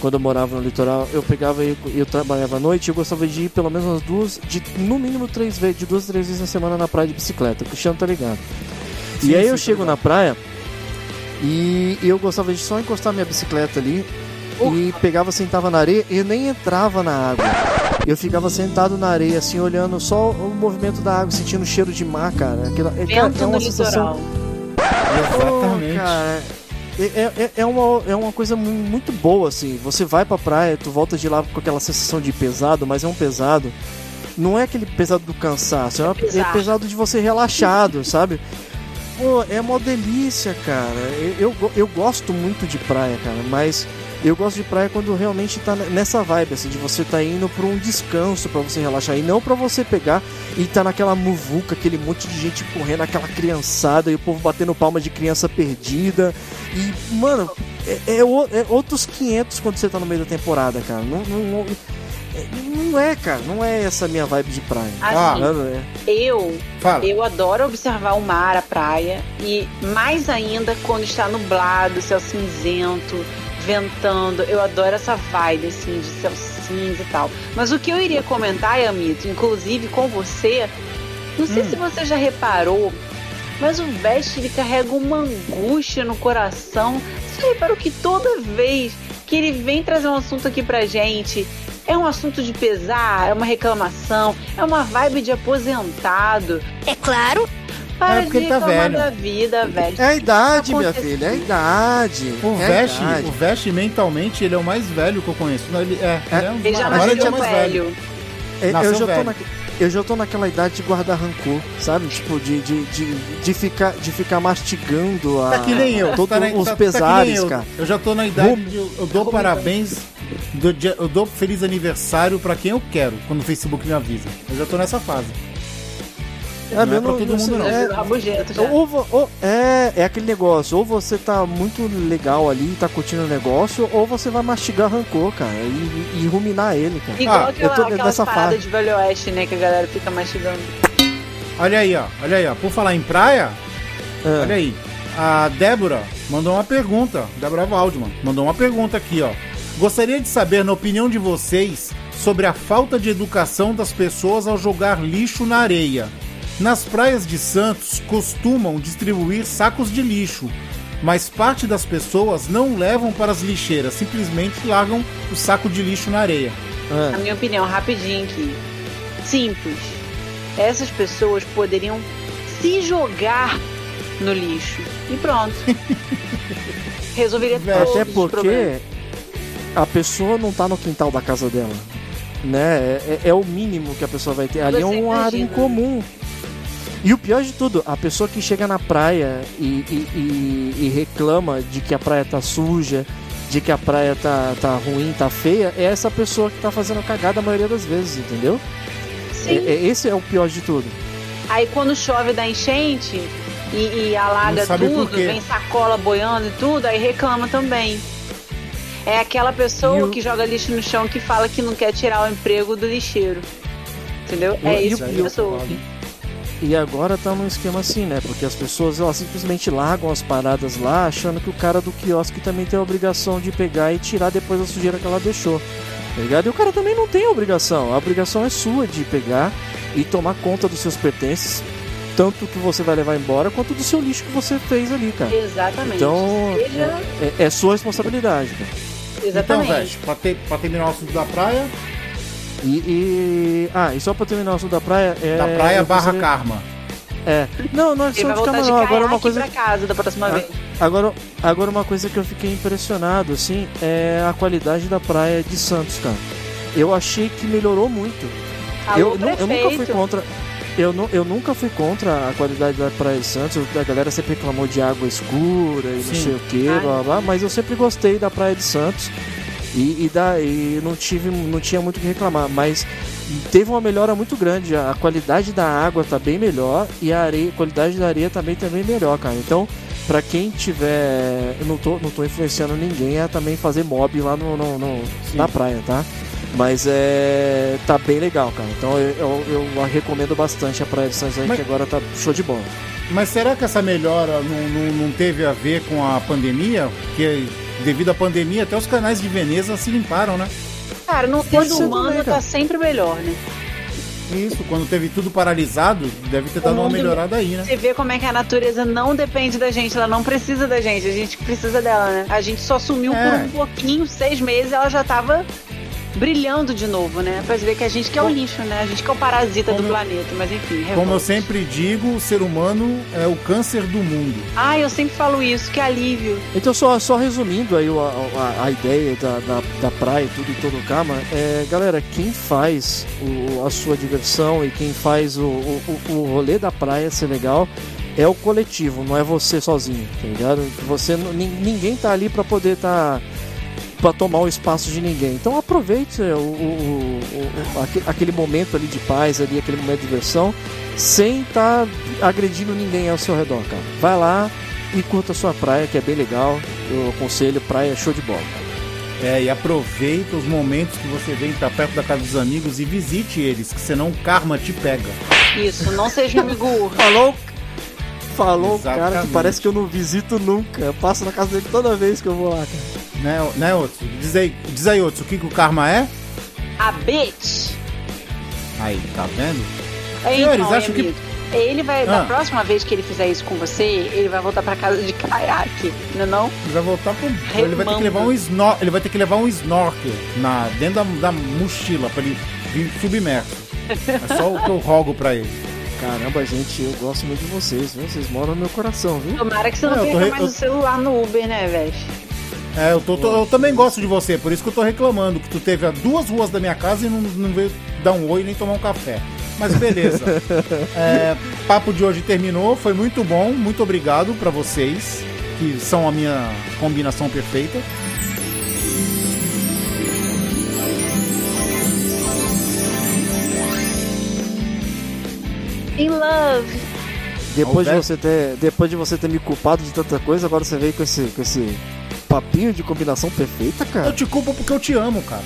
quando eu morava no litoral, eu pegava e eu trabalhava à noite, eu gostava de ir pelo menos umas duas, de no mínimo três vezes, de duas, três vezes na semana na praia de bicicleta. O Cristiano tá ligado. Sim, e aí sim, eu tá chego ligado. na praia e eu gostava de só encostar minha bicicleta ali e pegava, sentava na areia e nem entrava na água. Eu ficava sentado na areia, assim, olhando só o movimento da água, sentindo o cheiro de mar, cara. Aquela, é, cara, Vento é uma no sensação. litoral. Exatamente. Pô, cara, é, é, é, uma, é uma coisa mu- muito boa, assim. Você vai pra praia, tu volta de lá com aquela sensação de pesado, mas é um pesado. Não é aquele pesado do cansaço, é, uma- é pesado. de você relaxado, sabe? Pô, é uma delícia, cara. Eu, eu, eu gosto muito de praia, cara, mas eu gosto de praia quando realmente tá nessa vibe, assim, de você tá indo pra um descanso, pra você relaxar, e não pra você pegar e tá naquela muvuca, aquele monte de gente correndo, aquela criançada, e o povo batendo palma de criança perdida. E, mano, é, é é outros 500 quando você tá no meio da temporada, cara. Não, não, não, é, não é, cara, não é essa minha vibe de praia. Assim, é. Eu, Fala. eu adoro observar o mar, a praia, e mais ainda quando está nublado, céu cinzento, ventando. Eu adoro essa vibe assim de céu cinza e tal. Mas o que eu iria comentar, Yamito, inclusive com você, não sei se você já reparou, mas o Veste ele carrega uma angústia no coração. Você reparou que toda vez que ele vem trazer um assunto aqui pra gente, é um assunto de pesar, é uma reclamação, é uma vibe de aposentado. É claro. Para É porque de ele tá velho. da vida, velho. É a idade, minha filha, é a idade. O é idade. o Veste mentalmente, ele é o mais velho que eu conheço. Não, Ele é, ele é um- Ele já agora nasceu ele é mais velho. É, eu, Nasceu já tô velho. na, eu já tô naquela idade de guardar rancor, sabe? Tipo, de, de, de, de, ficar, de ficar mastigando a, Tá que nem eu. todos tá, os tá- tá pesares, nem eu. cara. Eu já tô na idade de eu, eu dou parabéns, do dia- eu dou feliz aniversário pra quem eu quero, quando o Facebook me avisa. Eu já tô nessa fase. É, não é meu, pra todo mundo, não. Rabugento já. Ou, ou- é, é aquele negócio, ou você tá muito legal ali, tá curtindo o negócio, ou você vai mastigar rancor, cara, e, e ruminar ele, cara. Igual Ah, aquela, eu tô aquelas nessa paradas fase. de Velho Oeste, né? Que a galera fica mastigando. Olha aí, ó. Olha aí, ó. Por falar em praia, É. olha aí. A Débora mandou uma pergunta. Débora Waldman mandou uma pergunta aqui, ó. Gostaria de saber, na opinião de vocês, sobre a falta de educação das pessoas ao jogar lixo na areia. Nas praias de Santos costumam distribuir sacos de lixo, mas parte das pessoas não levam para as lixeiras, simplesmente largam o saco de lixo na areia. É. Na minha opinião, rapidinho aqui. Simples. Essas pessoas poderiam se jogar no lixo. E pronto. Resolveria todos Até os problemas. porque a pessoa não tá no quintal da casa dela. Né? É, é- é o mínimo que a pessoa vai ter. Ali é Você uma área imagina. incomum. E o pior de tudo, a pessoa que chega na praia e, e- e- e reclama de que a praia tá suja, de que a praia tá, tá ruim, tá feia, é essa pessoa que tá fazendo cagada a maioria das vezes, entendeu? Sim. É- é- esse é o pior de tudo. Aí quando chove da enchente e, e alaga tudo, vem sacola boiando e tudo, aí reclama também. É aquela pessoa o- que joga lixo no chão que fala que não quer tirar o emprego do lixeiro. Entendeu? É isso que o- pessoa. E agora tá num esquema assim, né? Porque as pessoas elas simplesmente largam as paradas lá, achando que o cara do quiosque também tem a obrigação de pegar e tirar depois a sujeira que ela deixou. Tá ligado? E o cara também não tem a obrigação. A obrigação é sua de pegar e tomar conta dos seus pertences, tanto que você vai levar embora, quanto do seu lixo que você fez ali, cara. Exatamente. Então, Seja- é, é sua responsabilidade, cara. Exatamente. Então, Veste, pra, ter- pra terminar o assunto da praia, E, e- Ah, e só pra terminar o assunto da praia. É... da praia barra gostaria- karma. É. Não, não é só vai de de não. Agora caiaque uma coisa. pra casa da próxima Ah, vez. Agora, agora uma coisa que eu fiquei impressionado, assim, é a qualidade da praia de Santos, cara. Eu achei que melhorou muito. Alô, eu, eu nunca fui contra. Eu, nu- eu nunca fui contra a qualidade da Praia de Santos. A galera sempre reclamou de água escura e não Sim. sei o que, blá, blá, mas eu sempre gostei da Praia de Santos. E, e, da, e não, tive, não tinha muito o que reclamar. Mas teve uma melhora muito grande. A qualidade da água tá bem melhor e a, areia, a qualidade da areia também tá bem melhor, cara. Então, pra quem tiver. Eu não tô, não tô influenciando ninguém a também fazer mob lá no, no- no- na praia, tá? Mas é. tá bem legal, cara. Então eu, eu, eu recomendo bastante a Praia de Mas- que agora tá show de bola. Mas será que essa melhora não, não, não teve a ver com a pandemia? Porque devido à pandemia, até os canais de Veneza se limparam, né? Cara, no ser humano também, cara. tá sempre melhor, né? Isso, quando teve tudo paralisado, deve ter dado uma melhorada aí, né? Você vê como é que a natureza não depende da gente, ela não precisa da gente, a gente que precisa dela, né? A gente só sumiu É. por um pouquinho, seis meses, ela já tava brilhando de novo, né? Pra ver que a gente que é o lixo, né? A gente que é o parasita do Como eu- planeta, mas enfim. Como eu sempre digo, o ser humano é o câncer do mundo. Ah, eu sempre falo isso, que alívio. Então, só, só resumindo aí o- a, a, a ideia da, da, da praia e tudo em todo o Kama, é, galera, quem faz o- a sua diversão e quem faz o, o, o- o rolê da praia ser legal é o coletivo, não é você sozinho, tá ligado? Você, ninguém tá ali para poder tá para tomar o espaço de ninguém. Então aproveite o, o, o, aquele momento ali de paz, ali, aquele momento de diversão, sem estar tá agredindo ninguém ao seu redor, cara. Vai lá e curta a sua praia, que é bem legal. Eu aconselho praia show de bola. É, e aproveita os momentos que você vem para perto da casa dos amigos e visite eles, que senão o karma te pega. Isso, não seja amigo Falou, falou Exatamente. cara que parece que eu não visito nunca. Eu passo na casa dele toda vez que eu vou lá, cara. Né, né Otso? Diz aí, diz aí, Otso, o que, que o karma é? A bitch. Aí, tá vendo? Então, Senhores, acho que ele vai, ah. da próxima vez que ele fizer isso com você, ele vai voltar pra casa de caiaque, não é não? Ele vai voltar pro. Ele vai ter que levar um snor... Ele vai ter que levar um snorkel na... dentro da, da mochila pra ele vir submerso. É só o que eu rogo pra ele. Caramba, gente, eu gosto muito de vocês, viu? Vocês moram no meu coração, viu? Tomara que você não, não perca re... mais eu... o celular no Uber, né, velho? É, eu, tô, tô, eu também gosto de você, por isso que eu tô reclamando, que tu teve a duas ruas da minha casa e não, não veio dar um oi nem tomar um café. Mas beleza. é, papo de hoje terminou, foi muito bom. Muito obrigado para vocês, que são a minha combinação perfeita. In love. Depois de, você ter, depois de você ter me culpado de tanta coisa, agora você veio com esse, com esse papinho de combinação perfeita, cara. Eu te culpo porque eu te amo, cara.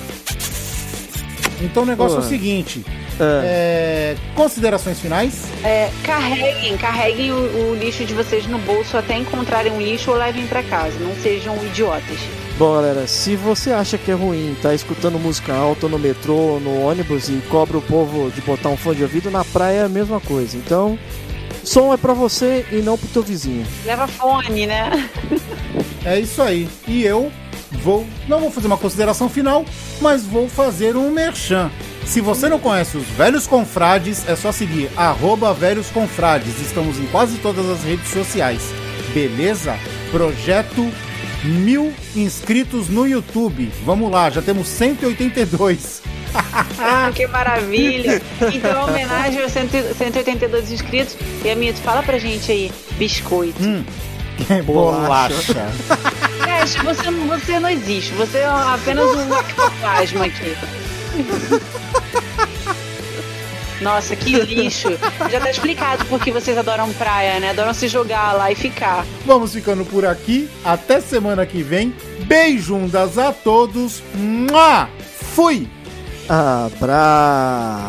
Então o negócio Pô. é o seguinte: é. É, considerações finais? É, carreguem, carreguem o, o, lixo de vocês no bolso até encontrarem um lixo ou levem para casa. Não sejam idiotas. Bom, galera, se você acha que é ruim tá escutando música alta no metrô, no ônibus e cobra o povo de botar um fone de ouvido, na praia é a mesma coisa. Então, som é para você e não pro teu vizinho. Leva fone, né? é isso aí. E eu vou, não vou fazer uma consideração final, mas vou fazer um merchan. Se você não conhece os Velhos Confrades, é só seguir arroba Velhos Confrades. Estamos em quase todas as redes sociais. Beleza? Projeto mil inscritos no YouTube. Vamos lá, já temos 182. que maravilha! Então, homenagem aos 182 inscritos. E a minha, tu fala pra gente aí, biscoito. Hum. Bolacha. Cash, você, você não existe. Você é apenas um ectoplasma aqui. Nossa, que lixo. Já tá explicado por que vocês adoram praia, né? Adoram se jogar lá e ficar. Vamos ficando por aqui. Até semana que vem. Beijundas a todos. Mua! Fui! Abraço.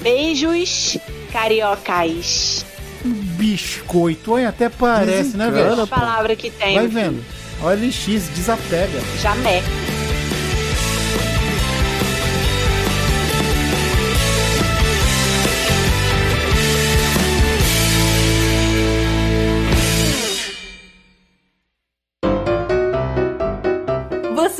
Beijos, cariocas. Biscoito, olha, até parece, né, velho? É a palavra que tem. Vai vendo. OLX, desapega. Jamé.